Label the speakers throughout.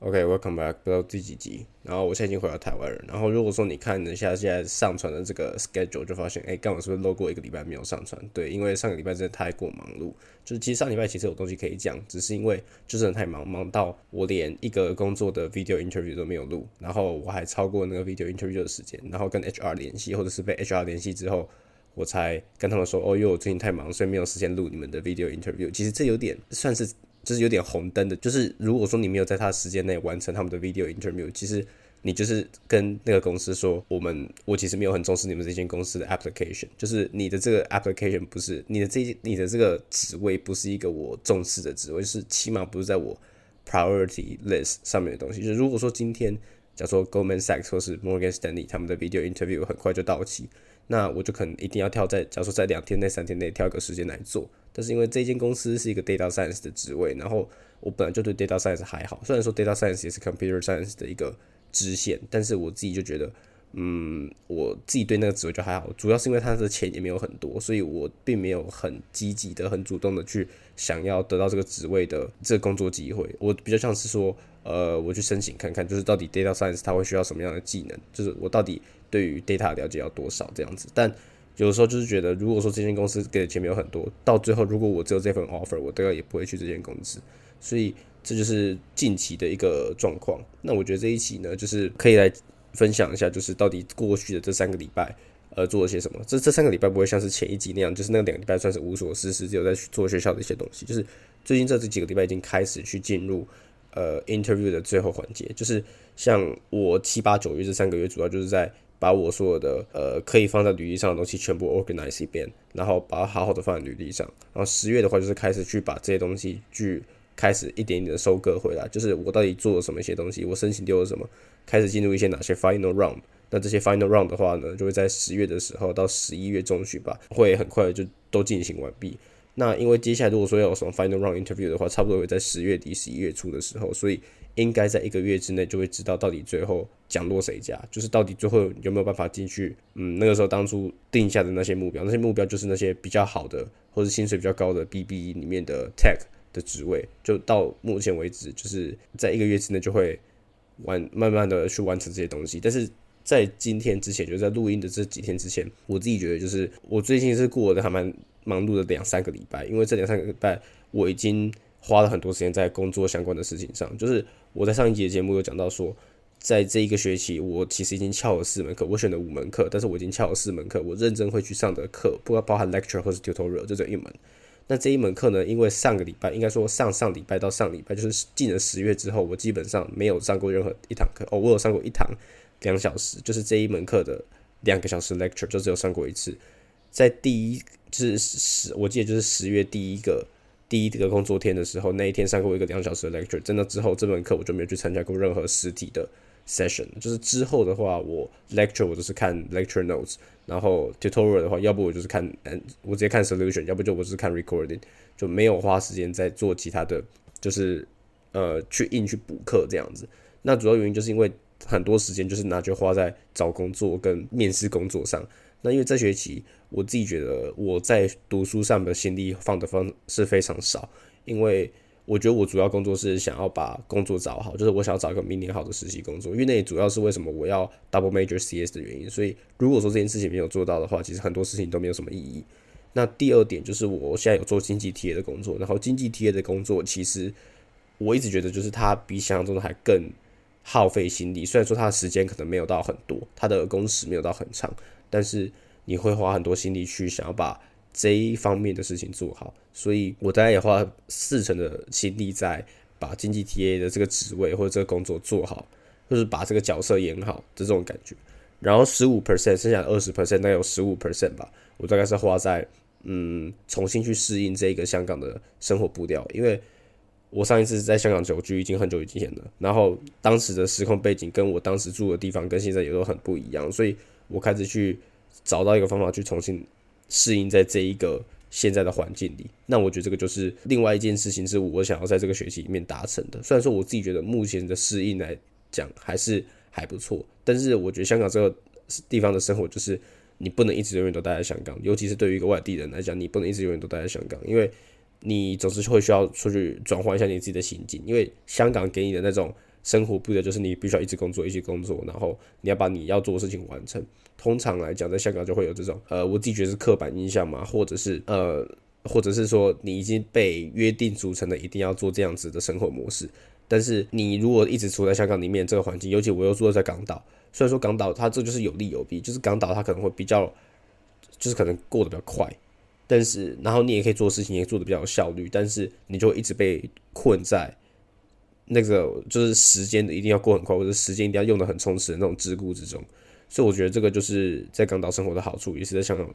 Speaker 1: OK，Welcome back，不知道第几集。然后我现在已经回到台湾了。然后如果说你看一下现在上传的这个 schedule，就发现，哎，刚好是不是漏过一个礼拜没有上传？对，因为上个礼拜真的太过忙碌。就是其实上礼拜其实有东西可以讲，只是因为就真的太忙，忙到我连一个工作的 video interview 都没有录。然后我还超过那个 video interview 的时间，然后跟 HR 联系，或者是被 HR 联系之后，我才跟他们说，哦，因为我最近太忙，所以没有时间录你们的 video interview。其实这有点算是。就是有点红灯的，就是如果说你没有在他时间内完成他们的 video interview，其实你就是跟那个公司说，我们我其实没有很重视你们这间公司的 application，就是你的这个 application 不是你的这你的这个职位不是一个我重视的职位，是起码不是在我 priority list 上面的东西。就是如果说今天假如说 Goldman Sachs 或是 Morgan Stanley 他们的 video interview 很快就到期。那我就可能一定要跳在，假如说在两天内、三天内挑一个时间来做。但是因为这间公司是一个 data science 的职位，然后我本来就对 data science 还好。虽然说 data science 也是 computer science 的一个支线，但是我自己就觉得，嗯，我自己对那个职位就还好。主要是因为他的钱也没有很多，所以我并没有很积极的、很主动的去想要得到这个职位的这个工作机会。我比较像是说，呃，我去申请看看，就是到底 data science 它会需要什么样的技能，就是我到底。对于 data 了解要多少这样子，但有时候就是觉得，如果说这间公司给的钱没有很多，到最后如果我只有这份 offer，我大概也不会去这间公司。所以这就是近期的一个状况。那我觉得这一期呢，就是可以来分享一下，就是到底过去的这三个礼拜，呃，做了些什么。这这三个礼拜不会像是前一集那样，就是那两个礼拜算是无所事事，只有在做学校的一些东西。就是最近这这几个礼拜已经开始去进入呃 interview 的最后环节，就是像我七八九月这三个月，主要就是在。把我所有的呃可以放在履历上的东西全部 organize 一遍，然后把它好好的放在履历上。然后十月的话就是开始去把这些东西去开始一点一点的收割回来，就是我到底做了什么一些东西，我申请丢了什么，开始进入一些哪些 final round。那这些 final round 的话呢，就会在十月的时候到十一月中旬吧，会很快就都进行完毕。那因为接下来如果说要有什么 final round interview 的话，差不多会在十月底、十一月初的时候，所以。应该在一个月之内就会知道到底最后降落谁家，就是到底最后有没有办法进去。嗯，那个时候当初定下的那些目标，那些目标就是那些比较好的或者薪水比较高的 BB 里面的 Tech 的职位，就到目前为止，就是在一个月之内就会完慢慢的去完成这些东西。但是在今天之前，就在录音的这几天之前，我自己觉得就是我最近是过的还蛮忙碌的两三个礼拜，因为这两三个礼拜我已经花了很多时间在工作相关的事情上，就是。我在上一节节目有讲到说，在这一个学期，我其实已经翘了四门课，我选了五门课，但是我已经翘了四门课，我认真会去上的课，不包含 lecture 或是 tutorial，就这一门。那这一门课呢，因为上个礼拜，应该说上上礼拜到上礼拜，就是进了十月之后，我基本上没有上过任何一堂课。哦，我有上过一堂两小时，就是这一门课的两个小时 lecture，就只有上过一次，在第一就是十，我记得就是十月第一个。第一个工作天的时候，那一天上过一个两小时的 lecture，真的之后这门课我就没有去参加过任何实体的 session。就是之后的话，我 lecture 我都是看 lecture notes，然后 tutorial 的话，要不我就是看嗯，我直接看 solution，要不就我是看 recording，就没有花时间在做其他的，就是呃去硬去补课这样子。那主要原因就是因为很多时间就是拿去花在找工作跟面试工作上。那因为这学期我自己觉得我在读书上的心力放的方是非常少，因为我觉得我主要工作是想要把工作找好，就是我想要找一个明年好的实习工作，因为那主要是为什么我要 double major CS 的原因。所以如果说这件事情没有做到的话，其实很多事情都没有什么意义。那第二点就是我现在有做经济 TA 的工作，然后经济 TA 的工作其实我一直觉得就是它比想象中的还更耗费心力，虽然说它的时间可能没有到很多，它的工时没有到很长。但是你会花很多心力去想要把这一方面的事情做好，所以我大概也花四成的心力在把经济 TA 的这个职位或者这个工作做好，就是把这个角色演好这种感觉。然后十五 percent，剩下二十 percent，大概有十五 percent 吧，我大概是花在嗯重新去适应这个香港的生活步调，因为我上一次在香港久居已经很久以前了，然后当时的时空背景跟我当时住的地方跟现在也都很不一样，所以。我开始去找到一个方法去重新适应在这一个现在的环境里，那我觉得这个就是另外一件事情，是我想要在这个学期里面达成的。虽然说我自己觉得目前的适应来讲还是还不错，但是我觉得香港这个地方的生活就是你不能一直永远都待在香港，尤其是对于一个外地人来讲，你不能一直永远都待在香港，因为你总是会需要出去转换一下你自己的心境，因为香港给你的那种生活不的就是你必须要一直工作，一直工作，然后你要把你要做的事情完成。通常来讲，在香港就会有这种，呃，我自己觉得是刻板印象嘛，或者是呃，或者是说你已经被约定俗成的一定要做这样子的生活模式。但是你如果一直处在香港里面这个环境，尤其我又住在港岛，虽然说港岛它这就是有利有弊，就是港岛它可能会比较，就是可能过得比较快，但是然后你也可以做事情，也做得比较有效率，但是你就一直被困在那个就是时间的一定要过很快，或者时间一定要用的很充实的那种桎梏之中。所以我觉得这个就是在港岛生活的好处，也是在香港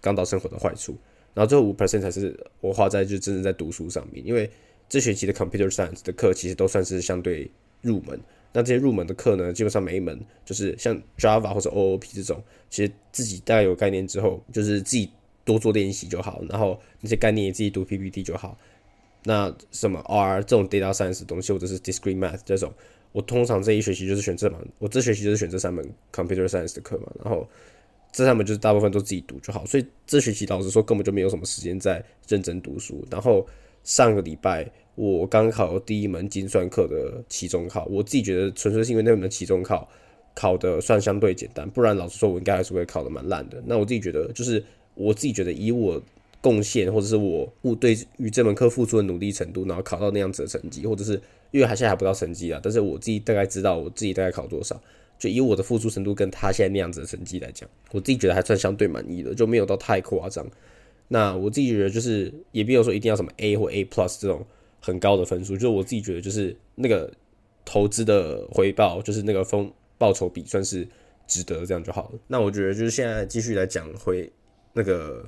Speaker 1: 港岛生活的坏处。然后最后五 percent 才是我花在就真正在读书上面，因为这学期的 computer science 的课其实都算是相对入门。那这些入门的课呢，基本上每一门就是像 Java 或者 OOP 这种，其实自己大概有概念之后，就是自己多做练习就好。然后那些概念自己读 PPT 就好。那什么 R 这种 data science 的东西，或者是 discrete math 这种。我通常这一学期就是选这门，我这学期就是选这三门 computer science 的课嘛，然后这三门就是大部分都自己读就好，所以这学期老实说根本就没有什么时间在认真读书。然后上个礼拜我刚考第一门精算课的期中考，我自己觉得纯粹是因为那门期中考考的算相对简单，不然老实说我应该还是会考的蛮烂的。那我自己觉得就是我自己觉得以我贡献或者是我我对于这门课付出的努力程度，然后考到那样子的成绩，或者是。因为还现在还不到成绩啊，但是我自己大概知道我自己大概考多少，就以我的付出程度跟他现在那样子的成绩来讲，我自己觉得还算相对满意的，就没有到太夸张。那我自己觉得就是也没有说一定要什么 A 或 A plus 这种很高的分数，就我自己觉得就是那个投资的回报，就是那个风报酬比算是值得这样就好了。那我觉得就是现在继续来讲回那个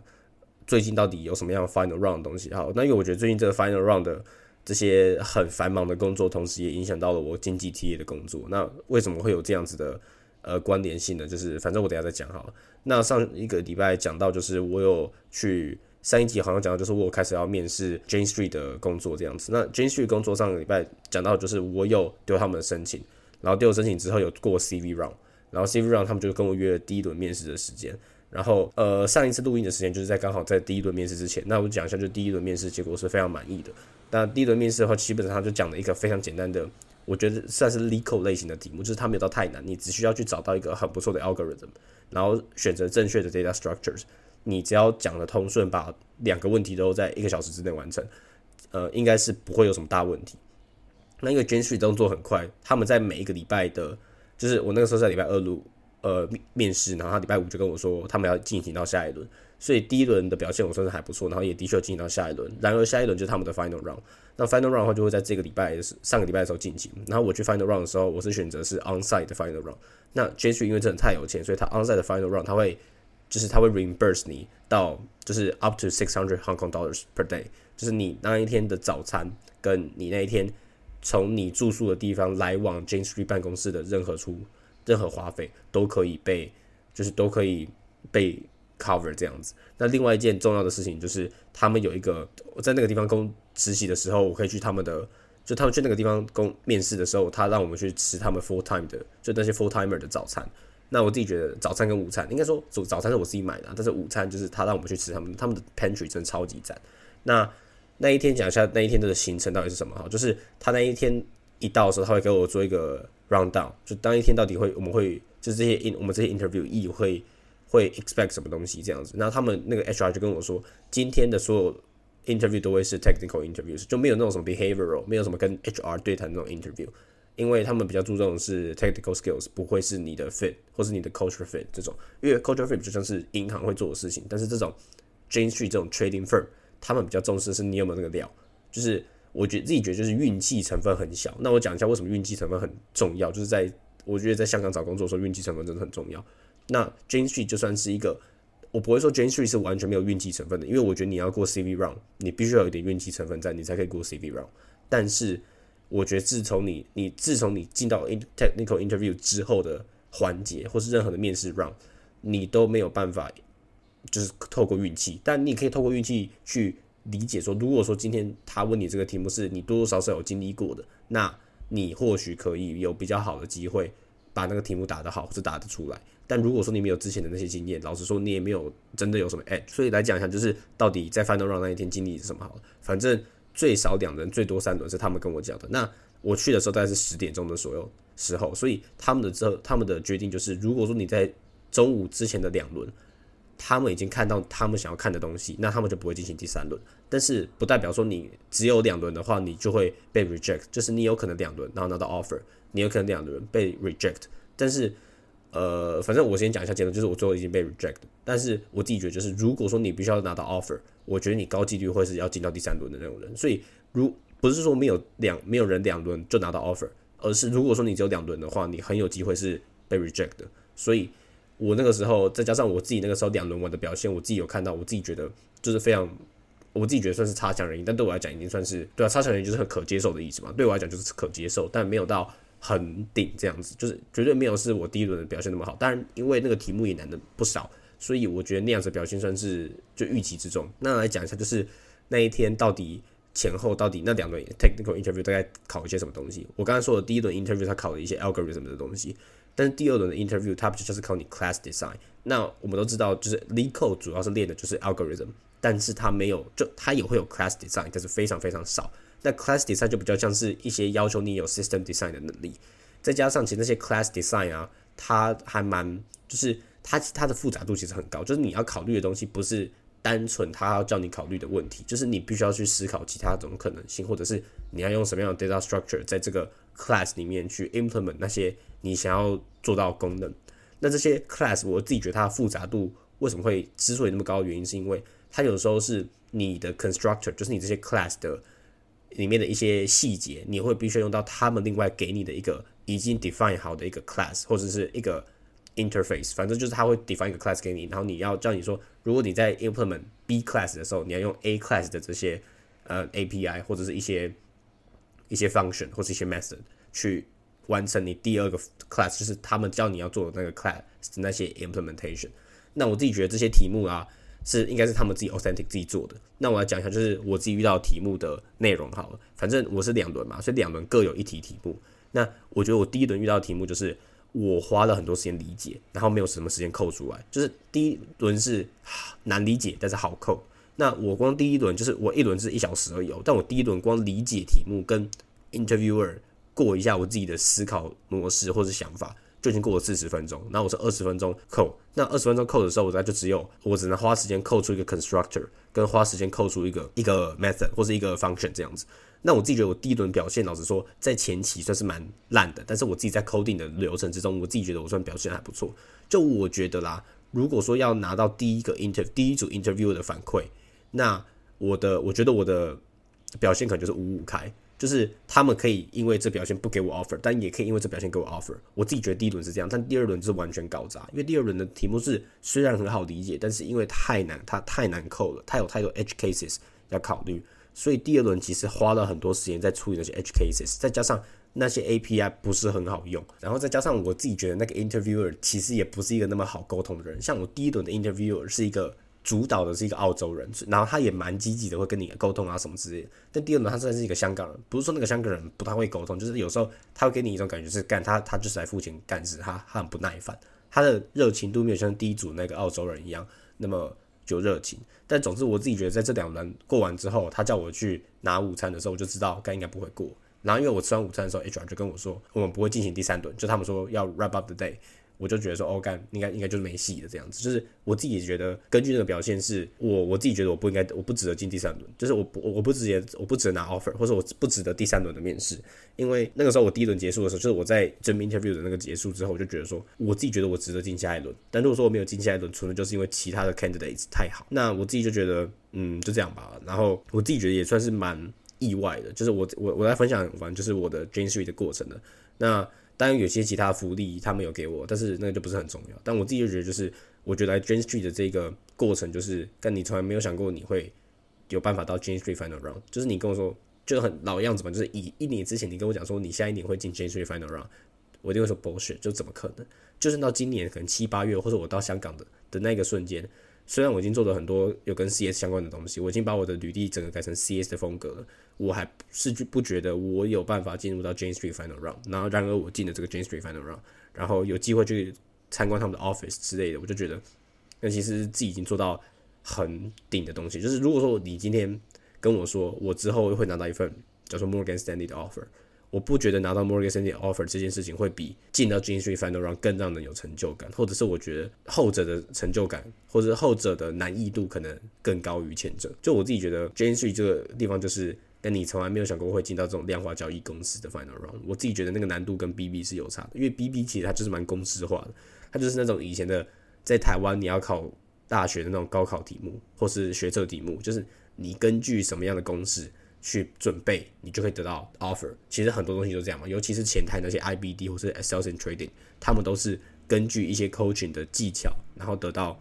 Speaker 1: 最近到底有什么样 final round 的东西好，那因为我觉得最近这个 final round 的。这些很繁忙的工作，同时也影响到了我经济体的工作。那为什么会有这样子的呃关联性呢？就是反正我等下再讲好了。那上一个礼拜讲到，就是我有去上一集好像讲到，就是我开始要面试 Jane Street 的工作这样子。那 Jane Street 工作上个礼拜讲到，就是我有丢他们的申请，然后丢申请之后有过 CV round，然后 CV round 他们就跟我约了第一轮面试的时间。然后呃上一次录音的时间就是在刚好在第一轮面试之前。那我讲一下，就第一轮面试结果是非常满意的。那第一轮面试的话，基本上就讲了一个非常简单的，我觉得算是 legal 类型的题目，就是它没有到太难，你只需要去找到一个很不错的 algorithm，然后选择正确的 data structures，你只要讲的通顺，把两个问题都在一个小时之内完成，呃，应该是不会有什么大问题。那因为 Jane Street 动作很快，他们在每一个礼拜的，就是我那个时候在礼拜二录呃面试，然后他礼拜五就跟我说他们要进行到下一轮。所以第一轮的表现我算是还不错，然后也的确进行到下一轮。然而下一轮就是他们的 final round。那 final round 的话就会在这个礼拜上个礼拜的时候进行。然后我去 final round 的时候，我是选择是 onsite 的 final round。那 j a s e 因为真的太有钱，所以他 onsite 的 final round 他会就是他会 reimburse 你到就是 up to six hundred Hong Kong dollars per day，就是你那一天的早餐跟你那一天从你住宿的地方来往 j a s e Street 办公室的任何出任何花费都可以被就是都可以被。cover 这样子，那另外一件重要的事情就是，他们有一个我在那个地方工实习的时候，我可以去他们的，就他们去那个地方工面试的时候，他让我们去吃他们 full time 的，就那些 full timer 的早餐。那我自己觉得早餐跟午餐，应该说早早餐是我自己买的，但是午餐就是他让我们去吃他们他们的 pantry 真的超级赞。那那一天讲一下那一天的行程到底是什么哈，就是他那一天一到的时候，他会给我做一个 round down，就当一天到底会我们会就这些 in 我们这些 interview e 会。会 expect 什么东西这样子，然后他们那个 HR 就跟我说，今天的所有 interview 都会是 technical interviews，就没有那种什么 behavioral，没有什么跟 HR 对谈那种 interview，因为他们比较注重是 technical skills，不会是你的 fit 或是你的 culture fit 这种，因为 culture fit 就像是银行会做的事情，但是这种 Jane Street 这种 trading firm，他们比较重视是你有没有那个料，就是我觉得自己觉得就是运气成分很小。那我讲一下为什么运气成分很重要，就是在我觉得在香港找工作的时候，运气成分真的很重要。那 Jane Street 就算是一个，我不会说 Jane Street 是完全没有运气成分的，因为我觉得你要过 CV round，你必须要有点运气成分在，你才可以过 CV round。但是我觉得自从你你自从你进到 technical interview 之后的环节，或是任何的面试 round，你都没有办法就是透过运气，但你可以透过运气去理解说，如果说今天他问你这个题目是你多多少少有经历过的，那你或许可以有比较好的机会把那个题目答得好，或者答得出来。但如果说你没有之前的那些经验，老实说你也没有真的有什么哎。所以来讲一下，就是到底在 final Run 那一天经历是什么好。反正最少两轮，最多三轮是他们跟我讲的。那我去的时候大概是十点钟的所有时候，所以他们的这他们的决定就是，如果说你在中午之前的两轮，他们已经看到他们想要看的东西，那他们就不会进行第三轮。但是不代表说你只有两轮的话，你就会被 reject，就是你有可能两轮然后拿到 offer，你有可能两轮被 reject。但是呃，反正我先讲一下结论，就是我最后已经被 reject。但是我自己觉得，就是如果说你必须要拿到 offer，我觉得你高几率会是要进到第三轮的那种人。所以如不是说没有两没有人两轮就拿到 offer，而是如果说你只有两轮的话，你很有机会是被 reject 的。所以我那个时候再加上我自己那个时候两轮我的表现，我自己有看到，我自己觉得就是非常，我自己觉得算是差强人意。但对我来讲，已经算是对啊，差强人意就是很可接受的意思嘛。对我来讲就是可接受，但没有到。很顶这样子，就是绝对没有是我第一轮的表现那么好。当然，因为那个题目也难的不少，所以我觉得那样子表现算是就预期之中。那来讲一下，就是那一天到底前后到底那两轮 technical interview 大概考一些什么东西？我刚才说的第一轮 interview 它考了一些 algorithm 的东西，但是第二轮的 interview 它不就是考你 class design？那我们都知道，就是 lead code 主要是练的就是 algorithm，但是它没有就它也会有 class design，但是非常非常少。那 class design 就比较像是一些要求你有 system design 的能力，再加上其实那些 class design 啊，它还蛮就是它它的复杂度其实很高，就是你要考虑的东西不是单纯它要叫你考虑的问题，就是你必须要去思考其他种可能性，或者是你要用什么样的 data structure 在这个 class 里面去 implement 那些你想要做到功能。那这些 class 我自己觉得它的复杂度为什么会之所以那么高的原因，是因为它有时候是你的 constructor，就是你这些 class 的。里面的一些细节，你会必须用到他们另外给你的一个已经 define 好的一个 class 或者是一个 interface，反正就是他会 define 一个 class 给你，然后你要叫你说，如果你在 implement B class 的时候，你要用 A class 的这些呃 API 或者是一些一些 function 或者一些 method 去完成你第二个 class，就是他们教你要做的那个 class 那些 implementation。那我自己觉得这些题目啊。是应该是他们自己 authentic 自己做的。那我来讲一下，就是我自己遇到题目的内容好了。反正我是两轮嘛，所以两轮各有一题题目。那我觉得我第一轮遇到题目就是我花了很多时间理解，然后没有什么时间扣出来。就是第一轮是难理解，但是好扣。那我光第一轮就是我一轮是一小时而已，哦但我第一轮光理解题目跟 interviewer 过一下我自己的思考模式或者想法。就已经过了四十分钟，那我是二十分钟扣。那二十分钟扣的时候，我在就只有我只能花时间扣出一个 constructor，跟花时间扣出一个一个 method 或是一个 function 这样子。那我自己觉得我第一轮表现，老实说，在前期算是蛮烂的。但是我自己在 coding 的流程之中，我自己觉得我算表现还不错。就我觉得啦，如果说要拿到第一个 interview 第一组 interview 的反馈，那我的我觉得我的表现可能就是五五开。就是他们可以因为这表现不给我 offer，但也可以因为这表现给我 offer。我自己觉得第一轮是这样，但第二轮是完全搞砸。因为第二轮的题目是虽然很好理解，但是因为太难，它太难扣了，它有太多 edge cases 要考虑，所以第二轮其实花了很多时间在处理那些 edge cases，再加上那些 API 不是很好用，然后再加上我自己觉得那个 interviewer 其实也不是一个那么好沟通的人。像我第一轮的 interviewer 是一个。主导的是一个澳洲人，然后他也蛮积极的，会跟你沟通啊什么之类的。但第二轮他算是一个香港人，不是说那个香港人不太会沟通，就是有时候他会给你一种感觉是干他他就是来付钱干事，他他很不耐烦，他的热情度没有像第一组那个澳洲人一样那么有热情。但总之我自己觉得在这两轮过完之后，他叫我去拿午餐的时候，我就知道该应该不会过。然后因为我吃完午餐的时候，HR 就跟我说，我们不会进行第三轮，就他们说要 wrap up the day。我就觉得说，哦，干应该应该就是没戏的这样子，就是我自己觉得，根据那个表现，是我我自己觉得我不应该，我不值得进第三轮，就是我不我不直接我不值得拿 offer，或者我不值得第三轮的面试，因为那个时候我第一轮结束的时候，就是我在真 interview 的那个结束之后，我就觉得说，我自己觉得我值得进下一轮，但如果说我没有进下一轮，纯粹就是因为其他的 candidates 太好，那我自己就觉得，嗯，就这样吧。然后我自己觉得也算是蛮意外的，就是我我我在分享完就是我的 j a n e s t r e e 的过程的，那。当然有些其他福利他们有给我，但是那个就不是很重要。但我自己就觉得，就是我觉得来 Jane Street 的这个过程，就是跟你从来没有想过你会有办法到 Jane Street Final Round。就是你跟我说，就很老样子嘛，就是以一年之前你跟我讲说你下一年会进 Jane Street Final Round，我一定会说 bullshit，就怎么可能？就是到今年可能七八月，或者我到香港的的那个瞬间。虽然我已经做了很多有跟 CS 相关的东西，我已经把我的履历整个改成 CS 的风格了，我还是不觉得我有办法进入到 Jane Street Final Round。然后，然而我进了这个 Jane Street Final Round，然后有机会去参观他们的 office 之类的，我就觉得，那其实自己已经做到很顶的东西。就是如果说你今天跟我说我之后会拿到一份叫做 Morgan Stanley 的 offer。我不觉得拿到 Morgan Stanley offer 这件事情会比进到 Jane Street Final Round 更让人有成就感，或者是我觉得后者的成就感，或者后者的难易度可能更高于前者。就我自己觉得 Jane Street 这个地方就是，跟你从来没有想过会进到这种量化交易公司的 Final Round。我自己觉得那个难度跟 BB 是有差的，因为 BB 其实它就是蛮公式化的，它就是那种以前的在台湾你要考大学的那种高考题目，或是学测题目，就是你根据什么样的公式。去准备，你就可以得到 offer。其实很多东西都这样嘛，尤其是前台那些 IBD 或是 sales and trading，他们都是根据一些 coaching 的技巧，然后得到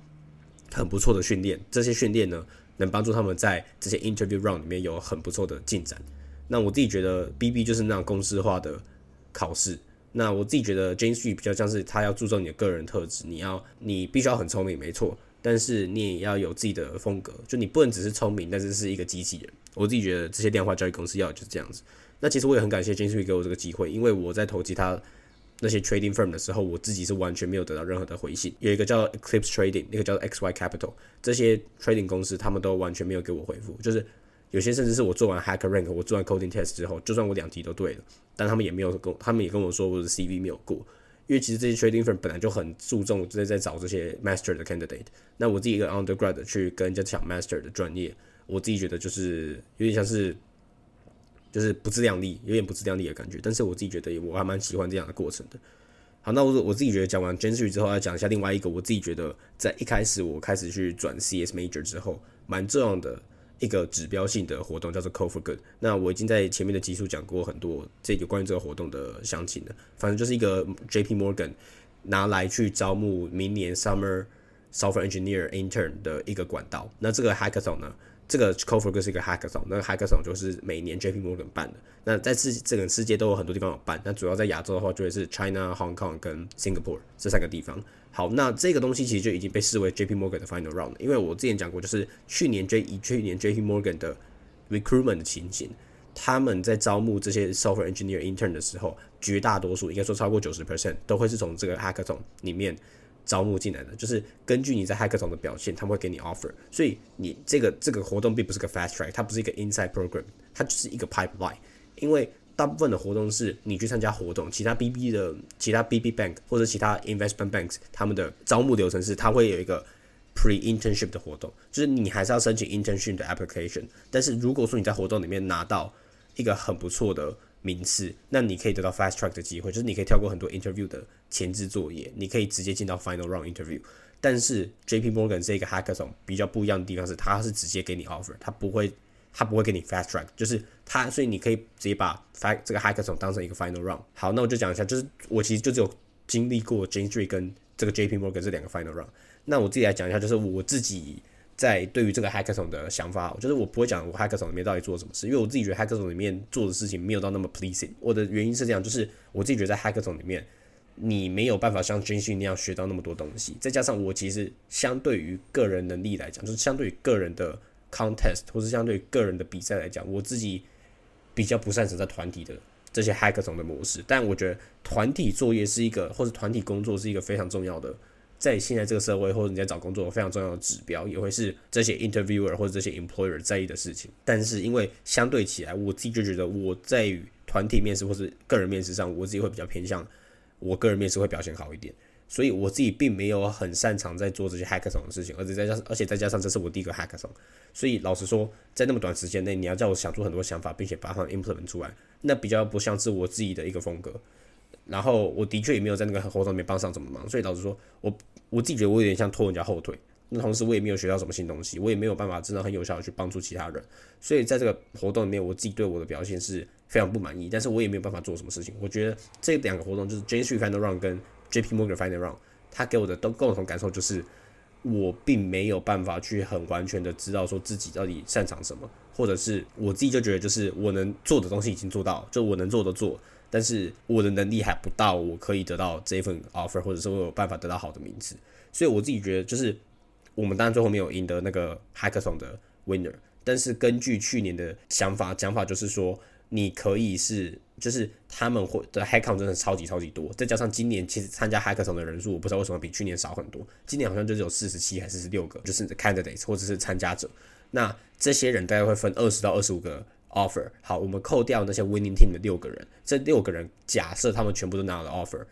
Speaker 1: 很不错的训练。这些训练呢，能帮助他们在这些 interview round 里面有很不错的进展。那我自己觉得 BB 就是那种公式化的考试。那我自己觉得 James 比较像是他要注重你的个人特质，你要你必须要很聪明，没错，但是你也要有自己的风格，就你不能只是聪明，但是是一个机器人。我自己觉得这些量化交易公司要就是这样子。那其实我也很感谢 James 给我这个机会，因为我在投其他那些 trading firm 的时候，我自己是完全没有得到任何的回信。有一个叫 Eclipse Trading，那个叫 XY Capital，这些 trading 公司他们都完全没有给我回复。就是有些甚至是我做完 Hacker Rank，我做完 Coding Test 之后，就算我两题都对了，但他们也没有跟，他们也跟我说我的 CV 没有过。因为其实这些 trading firm 本来就很注重在在找这些 master 的 candidate。那我自己一个 undergrad 去跟人家抢 master 的专业。我自己觉得就是有点像是，就是不自量力，有点不自量力的感觉。但是我自己觉得我还蛮喜欢这样的过程的。好，那我我自己觉得讲完 jensory 之后，要讲一下另外一个我自己觉得在一开始我开始去转 CS major 之后，蛮重要的一个指标性的活动，叫做 Code for Good。那我已经在前面的集数讲过很多这个关于这个活动的详情了。反正就是一个 JP Morgan 拿来去招募明年 Summer Software Engineer Intern 的一个管道。那这个 Hackathon 呢？这个 c o f e r 是一个 hackathon，那 hackathon 就是每年 JP Morgan 办的。那在世整个世界都有很多地方有办，那主要在亚洲的话，就会是 China、Hong Kong 跟 Singapore 这三个地方。好，那这个东西其实就已经被视为 JP Morgan 的 final round，因为我之前讲过，就是去年 J 以去年 JP Morgan 的 recruitment 的情形，他们在招募这些 software engineer intern 的时候，绝大多数应该说超过九十 percent 都会是从这个 hackathon 里面。招募进来的，就是根据你在 hackathon 的表现，他们会给你 offer。所以你这个这个活动并不是个 fast track，它不是一个 inside program，它就是一个 pipeline。因为大部分的活动是你去参加活动，其他 BB 的其他 BB bank 或者其他 investment banks 他们的招募流程是，它会有一个 pre internship 的活动，就是你还是要申请 internship 的 application。但是如果说你在活动里面拿到一个很不错的名次，那你可以得到 fast track 的机会，就是你可以跳过很多 interview 的前置作业，你可以直接进到 final round interview。但是 JP Morgan 这个 hackathon 比较不一样的地方是，它是直接给你 offer，它不会，他不会给你 fast track，就是他，所以你可以直接把 fact 这个 hackathon 当成一个 final round。好，那我就讲一下，就是我其实就只有经历过 Jane Street 跟这个 JP Morgan 这两个 final round。那我自己来讲一下，就是我自己。在对于这个 hackathon 的想法，就是我不会讲我 hackathon 里面到底做了什么事，因为我自己觉得 hackathon 里面做的事情没有到那么 pleasing。我的原因是这样，就是我自己觉得在 hackathon 里面，你没有办法像军训那样学到那么多东西。再加上我其实相对于个人能力来讲，就是相对于个人的 contest 或是相对于个人的比赛来讲，我自己比较不擅长在团体的这些 hackathon 的模式。但我觉得团体作业是一个，或者团体工作是一个非常重要的。在现在这个社会，或者你在找工作非常重要的指标，也会是这些 interviewer 或者这些 employer 在意的事情。但是因为相对起来，我自己就觉得我在团体面试或是个人面试上，我自己会比较偏向我个人面试会表现好一点。所以我自己并没有很擅长在做这些 hackathon 的事情，而且再加上而且再加上这是我第一个 hackathon，所以老实说，在那么短时间内，你要叫我想出很多想法，并且把它 implement 出来，那比较不像是我自己的一个风格。然后我的确也没有在那个活动里面帮上什么忙，所以老实说，我我自己觉得我有点像拖人家后腿。那同时我也没有学到什么新东西，我也没有办法真的很有效的去帮助其他人。所以在这个活动里面，我自己对我的表现是非常不满意。但是我也没有办法做什么事情。我觉得这两个活动就是 J Street Final Round 跟 J P Morgan find around，他给我的都共同感受就是，我并没有办法去很完全的知道说自己到底擅长什么，或者是我自己就觉得就是我能做的东西已经做到，就我能做的做。但是我的能力还不到，我可以得到这份 offer，或者是我有办法得到好的名次，所以我自己觉得，就是我们当然最后没有赢得那个 hackathon 的 winner，但是根据去年的想法，讲法就是说，你可以是，就是他们会的 hackathon 真的超级超级多，再加上今年其实参加 hackathon 的人数，我不知道为什么比去年少很多，今年好像就只有四十七还是四十六个，就是 candidates 或者是参加者。那这些人大概会分二十到二十五个 offer。好，我们扣掉那些 winning team 的六个人，这六个人假设他们全部都拿了 offer，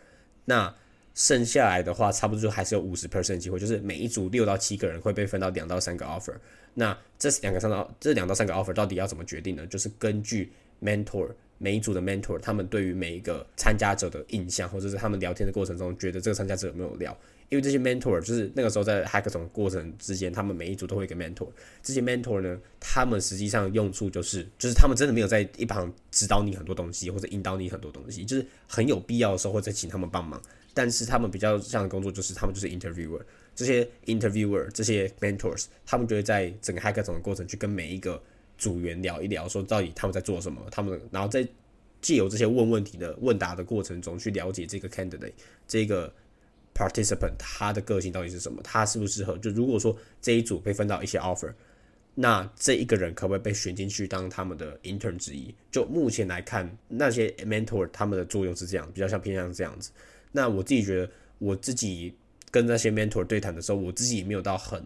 Speaker 1: 那剩下来的话，差不多就还是有五十 percent 机会，就是每一组六到七个人会被分到两到三个 offer。那这两个三到这两到三个 offer 到底要怎么决定呢？就是根据 mentor 每一组的 mentor 他们对于每一个参加者的印象，或者是他们聊天的过程中觉得这个参加者有没有料。因为这些 mentor 就是那个时候在 hackathon 过程之间，他们每一组都会一个 mentor。这些 mentor 呢，他们实际上用处就是，就是他们真的没有在一旁指导你很多东西，或者引导你很多东西，就是很有必要的时候会再请他们帮忙。但是他们比较像的工作就是，他们就是 interviewer。这些 interviewer，这些 mentors，他们就会在整个 hackathon 的过程去跟每一个组员聊一聊，说到底他们在做什么，他们然后在借由这些问问题的问答的过程中去了解这个 candidate，这个。participant 他的个性到底是什么？他适不适合？就如果说这一组被分到一些 offer，那这一个人可不可以被选进去当他们的 intern 之一？就目前来看，那些 mentor 他们的作用是这样，比较像偏向这样子。那我自己觉得，我自己跟那些 mentor 对谈的时候，我自己也没有到很，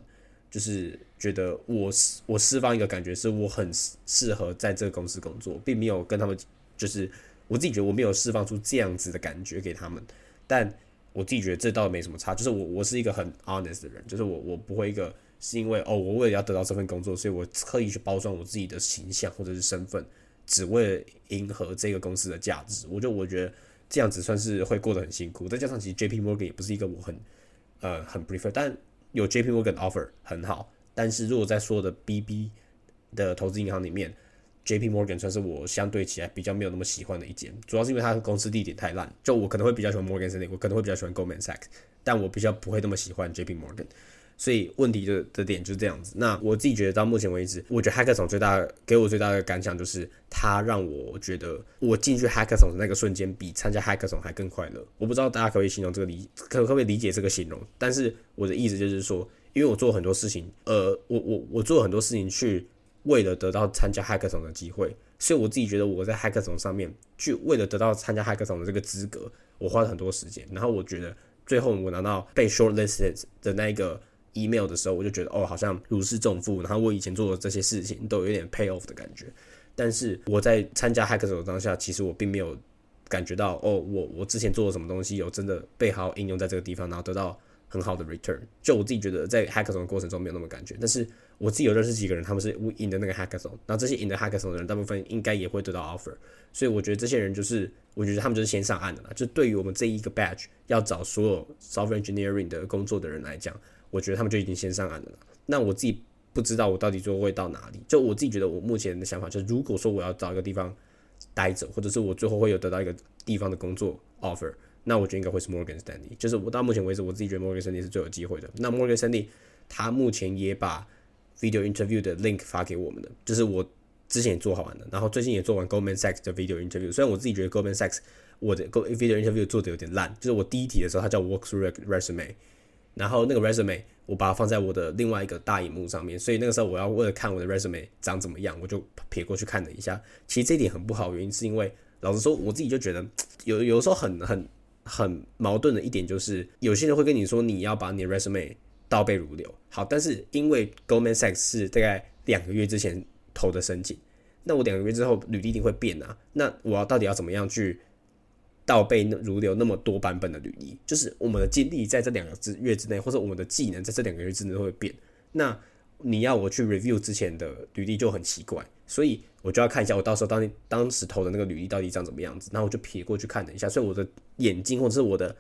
Speaker 1: 就是觉得我我释放一个感觉，是我很适合在这个公司工作，并没有跟他们，就是我自己觉得我没有释放出这样子的感觉给他们，但。我自己觉得这倒没什么差，就是我我是一个很 honest 的人，就是我我不会一个是因为哦我为了要得到这份工作，所以我刻意去包装我自己的形象或者是身份，只为了迎合这个公司的价值。我就我觉得这样子算是会过得很辛苦。再加上其实 J P Morgan 也不是一个我很呃很 prefer，但有 J P Morgan offer 很好。但是如果在所有的 B B 的投资银行里面，J.P. Morgan 算是我相对起来比较没有那么喜欢的一间，主要是因为它的公司地点太烂。就我可能会比较喜欢 Morgan Stanley，我可能会比较喜欢 Goldman Sachs，但我比较不会那么喜欢 J.P. Morgan。所以问题的的点就是这样子。那我自己觉得到目前为止，我觉得 Hackathon 最大给我最大的感想就是，它让我觉得我进去 Hackathon 的那个瞬间，比参加 Hackathon 还更快乐。我不知道大家可不可以形容这个理，可可不可以理解这个形容？但是我的意思就是说，因为我做很多事情，呃，我我我做很多事情去为了得到参加 Hackathon 的机会。所以我自己觉得我在 Hackathon 上面去为了得到参加 Hackathon 的这个资格，我花了很多时间。然后我觉得最后我拿到被 shortlisted 的那一个 email 的时候，我就觉得哦，好像如释重负。然后我以前做的这些事情都有点 pay off 的感觉。但是我在参加 Hackathon 当下，其实我并没有感觉到哦，我我之前做了什么东西有真的被好好应用在这个地方，然后得到很好的 return。就我自己觉得在 Hackathon 的过程中没有那么感觉，但是。我自己有认识几个人，他们是 in 的那个 hackathon，然后这些 in 的 hackathon 的人，大部分应该也会得到 offer，所以我觉得这些人就是，我觉得他们就是先上岸的啦。就对于我们这一个 batch 要找所有 software engineering 的工作的人来讲，我觉得他们就已经先上岸了。那我自己不知道我到底最后会到哪里。就我自己觉得，我目前的想法就是，如果说我要找一个地方待着，或者是我最后会有得到一个地方的工作 offer，那我觉得应该会是 Morgan Stanley。就是我到目前为止，我自己觉得 Morgan Stanley 是最有机会的。那 Morgan Stanley 他目前也把 video interview 的 link 发给我们的，就是我之前也做好玩的，然后最近也做完 Goldman Sachs 的 video interview。虽然我自己觉得 Goldman Sachs 我的 Go video interview 做的有点烂，就是我第一题的时候，他叫 walk through resume，然后那个 resume 我把它放在我的另外一个大荧幕上面，所以那个时候我要为了看我的 resume 长怎么样，我就撇过去看了一下。其实这一点很不好，原因是因为老实说，我自己就觉得有有时候很很很矛盾的一点就是，有些人会跟你说你要把你的 resume 倒背如流，好，但是因为 Goldman Sachs 是大概两个月之前投的申请，那我两个月之后履历一定会变啊，那我要到底要怎么样去倒背如流那么多版本的履历？就是我们的经历在这两个之月之内，或者我们的技能在这两个月之内会变，那你要我去 review 之前的履历就很奇怪，所以我就要看一下我到时候当当时投的那个履历到底长怎么样子，然后我就撇过去看了一下，所以我的眼睛或者是我的。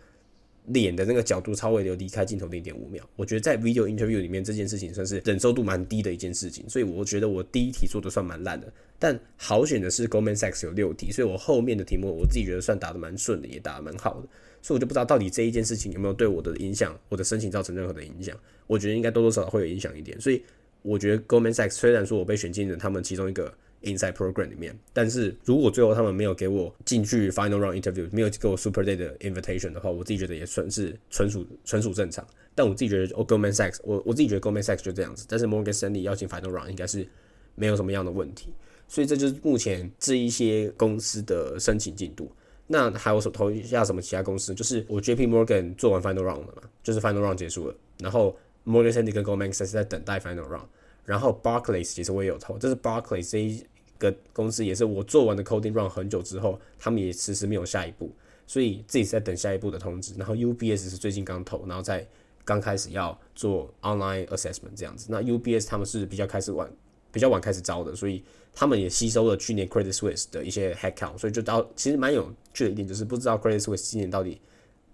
Speaker 1: 脸的那个角度超微流离开镜头零点五秒，我觉得在 video interview 里面这件事情算是忍受度蛮低的一件事情，所以我觉得我第一题做的算蛮烂的。但好选的是 Goldman Sachs 有六题，所以我后面的题目我自己觉得算答的蛮顺的，也答的蛮好的。所以我就不知道到底这一件事情有没有对我的影响，我的申请造成任何的影响。我觉得应该多多少少会有影响一点。所以我觉得 Goldman Sachs 虽然说我被选进了他们其中一个。Inside program 里面，但是如果最后他们没有给我进去 final round interview，没有给我 super day 的 invitation 的话，我自己觉得也算是纯属纯属正常。但我自己觉得，Goldman Sachs，我我自己觉得 Goldman Sachs 就这样子。但是 Morgan Stanley 邀请 final round 应该是没有什么样的问题。所以这就是目前这一些公司的申请进度。那还有什投一下什么其他公司？就是我 JP Morgan 做完 final round 了嘛，就是 final round 结束了，然后 Morgan Stanley 跟 Goldman Sachs 在等待 final round。然后 Barclays 其实我也有投，这是 Barclays 这一个公司，也是我做完的 coding run 很久之后，他们也迟迟没有下一步，所以自己在等下一步的通知。然后 UBS 是最近刚投，然后在刚开始要做 online assessment 这样子。那 UBS 他们是比较开始晚，比较晚开始招的，所以他们也吸收了去年 Credit Suisse 的一些 headcount，所以就到其实蛮有趣的一点就是不知道 Credit Suisse 今年到底，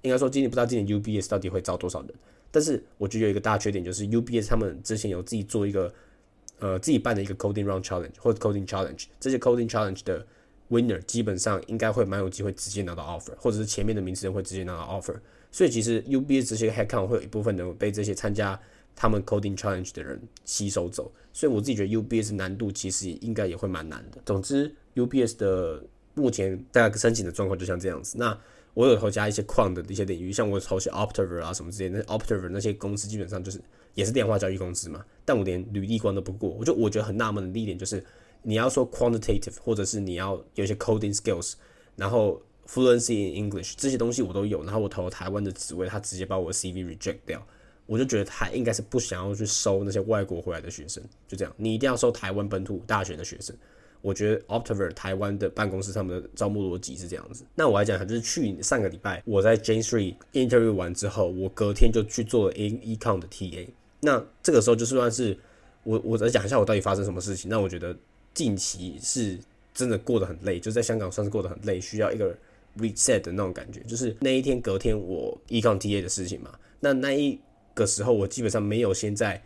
Speaker 1: 应该说今年不知道今年 UBS 到底会招多少人。但是我觉得有一个大缺点就是 UBS 他们之前有自己做一个呃自己办的一个 coding round challenge 或者 coding challenge，这些 coding challenge 的 winner 基本上应该会蛮有机会直接拿到 offer，或者是前面的名次人会直接拿到 offer。所以其实 UBS 这些 headcount 会有一部分人被这些参加他们 coding challenge 的人吸收走。所以我自己觉得 UBS 难度其实应该也会蛮难的。总之 UBS 的目前大家申请的状况就像这样子。那我有投加一些矿的一些领域，像我投些 Optiver 啊什么之类的，Optiver 那些公司基本上就是也是电话交易公司嘛，但我连履历关都不过，我就我觉得很纳闷的一点就是，你要说 quantitative 或者是你要有一些 coding skills，然后 fluency in English 这些东西我都有，然后我投台湾的职位，他直接把我 CV reject 掉，我就觉得他应该是不想要去收那些外国回来的学生，就这样，你一定要收台湾本土大学的学生。我觉得 Optiver 台湾的办公室他们的招募逻辑是这样子。那我来讲一下，就是去上个礼拜我在 Jane Street interview 完之后，我隔天就去做了 e c o n 的 TA。那这个时候就算是我我再讲一下我到底发生什么事情。那我觉得近期是真的过得很累，就在香港算是过得很累，需要一个 reset 的那种感觉。就是那一天隔天我 e c o n TA 的事情嘛，那那一个时候我基本上没有先在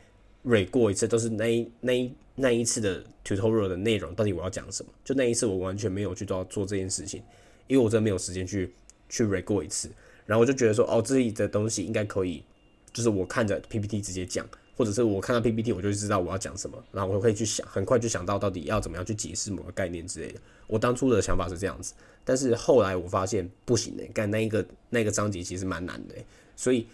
Speaker 1: re 过一次，都是那一那一。那一次的 tutorial 的内容到底我要讲什么？就那一次我完全没有去做做这件事情，因为我真的没有时间去去 re 过一次。然后我就觉得说，哦，这里的东西应该可以，就是我看着 PPT 直接讲，或者是我看到 PPT 我就知道我要讲什么，然后我可以去想，很快就想到到底要怎么样去解释某个概念之类的。我当初的想法是这样子，但是后来我发现不行诶，干那一个那个章节其实蛮难的，所以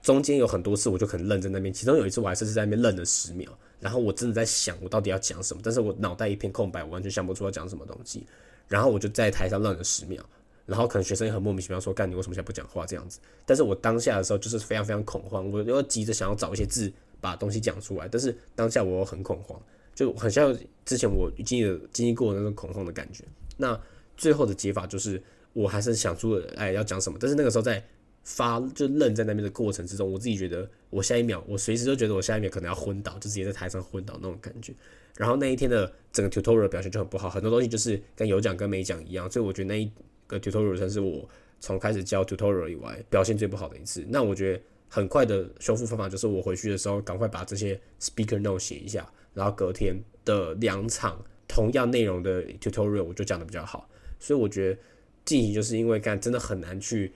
Speaker 1: 中间有很多次我就很愣在那边，其中有一次我还是是在那边愣了十秒。然后我真的在想，我到底要讲什么？但是我脑袋一片空白，我完全想不出要讲什么东西。然后我就在台上愣了十秒，然后可能学生也很莫名其妙说：“干，你为什么现在不讲话？”这样子。但是我当下的时候就是非常非常恐慌，我又急着想要找一些字把东西讲出来。但是当下我很恐慌，就很像之前我经历经历过那种恐慌的感觉。那最后的解法就是，我还是想出了哎要讲什么，但是那个时候在。发就愣在那边的过程之中，我自己觉得我下一秒，我随时都觉得我下一秒可能要昏倒，就直接在台上昏倒那种感觉。然后那一天的整个 tutorial 表现就很不好，很多东西就是跟有讲跟没讲一样，所以我觉得那一个 tutorial 算是我从开始教 tutorial 以外表现最不好的一次。那我觉得很快的修复方法就是我回去的时候赶快把这些 speaker note 写一下，然后隔天的两场同样内容的 tutorial 我就讲的比较好。所以我觉得进行就是因为干真的很难去。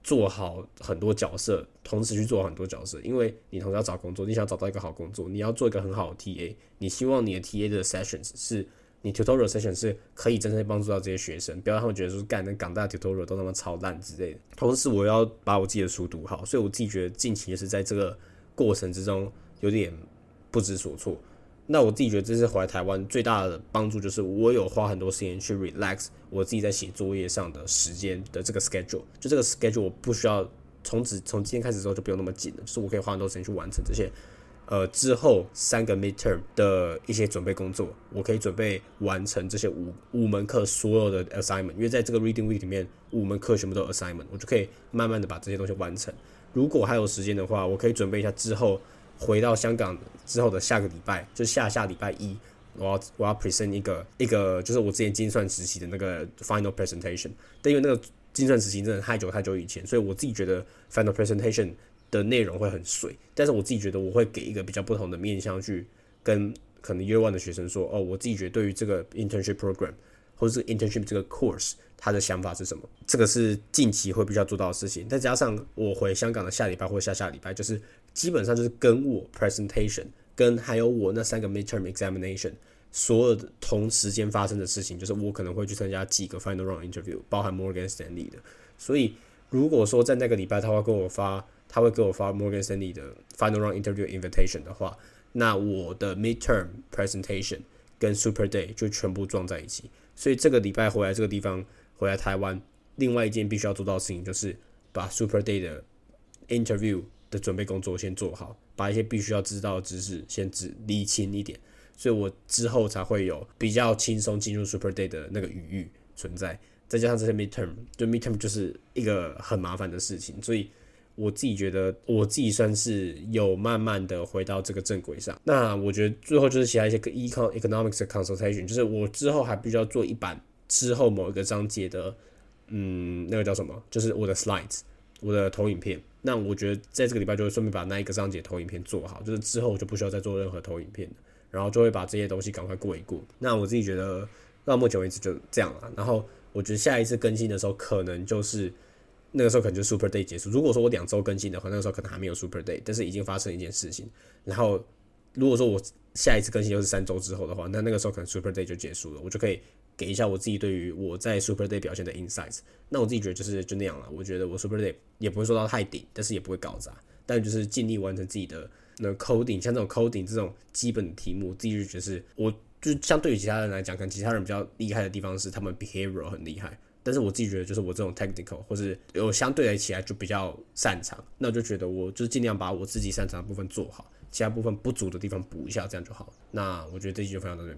Speaker 1: 做好很多角色，同时去做很多角色，因为你同时要找工作，你想找到一个好工作，你要做一个很好的 TA，你希望你的 TA 的 sessions 是你 tutorial session 是可以真正帮助到这些学生，不要让他们觉得说干那港大 tutorial 都那么超烂之类的。同时，我要把我自己的书读好，所以我自己觉得近期也是在这个过程之中有点不知所措。那我自己觉得这是回来台湾最大的帮助，就是我有花很多时间去 relax 我自己在写作业上的时间的这个 schedule，就这个 schedule 我不需要从此从今天开始之后就不用那么紧了，就是我可以花很多时间去完成这些，呃之后三个 midterm 的一些准备工作，我可以准备完成这些五五门课所有的 assignment，因为在这个 reading week 里面五门课全部都 assignment，我就可以慢慢的把这些东西完成。如果还有时间的话，我可以准备一下之后。回到香港之后的下个礼拜，就下下礼拜一，我要我要 present 一个一个，就是我之前精算实习的那个 final presentation。但因为那个精算实习真的太久太久以前，所以我自己觉得 final presentation 的内容会很水。但是我自己觉得我会给一个比较不同的面向去跟可能 year one 的学生说，哦，我自己觉得对于这个 internship program 或者是 internship 这个 course，他的想法是什么？这个是近期会比较做到的事情。再加上我回香港的下礼拜或下下礼拜，就是。基本上就是跟我 presentation，跟还有我那三个 midterm examination，所有的同时间发生的事情，就是我可能会去参加几个 final round interview，包含 Morgan Stanley 的。所以如果说在那个礼拜他会跟我发，他会给我发 Morgan Stanley 的 final round interview invitation 的话，那我的 midterm presentation 跟 super day 就全部撞在一起。所以这个礼拜回来这个地方，回来台湾，另外一件必须要做到的事情就是把 super day 的 interview。的准备工作先做好，把一些必须要知道的知识先理理清一点，所以我之后才会有比较轻松进入 Super Day 的那个余裕存在。再加上这些 midterm，就 midterm 就是一个很麻烦的事情，所以我自己觉得我自己算是有慢慢的回到这个正轨上。那我觉得最后就是其他一些 econ economics consultation，就是我之后还必须要做一版之后某一个章节的，嗯，那个叫什么？就是我的 slides，我的投影片。那我觉得在这个礼拜就会顺便把那一个章节投影片做好，就是之后我就不需要再做任何投影片，然后就会把这些东西赶快过一过。那我自己觉得到目前为止就这样了，然后。我觉得下一次更新的时候，可能就是那个时候，可能就 Super Day 结束。如果说我两周更新的话，那个时候可能还没有 Super Day，但是已经发生一件事情。然后如果说我下一次更新又是三周之后的话，那那个时候可能 Super Day 就结束了，我就可以给一下我自己对于我在 Super Day 表现的 insights。那我自己觉得就是就那样了。我觉得我 Super Day 也不会说到太顶，但是也不会搞砸，但就是尽力完成自己的那 coding，像这种 coding 这种基本题目，自己就觉得是我。就相对于其他人来讲，可能其他人比较厉害的地方是他们 behavior 很厉害，但是我自己觉得就是我这种 technical 或是有相对起来就比较擅长，那我就觉得我就尽量把我自己擅长的部分做好，其他部分不足的地方补一下，这样就好。那我觉得这期就分享到这边。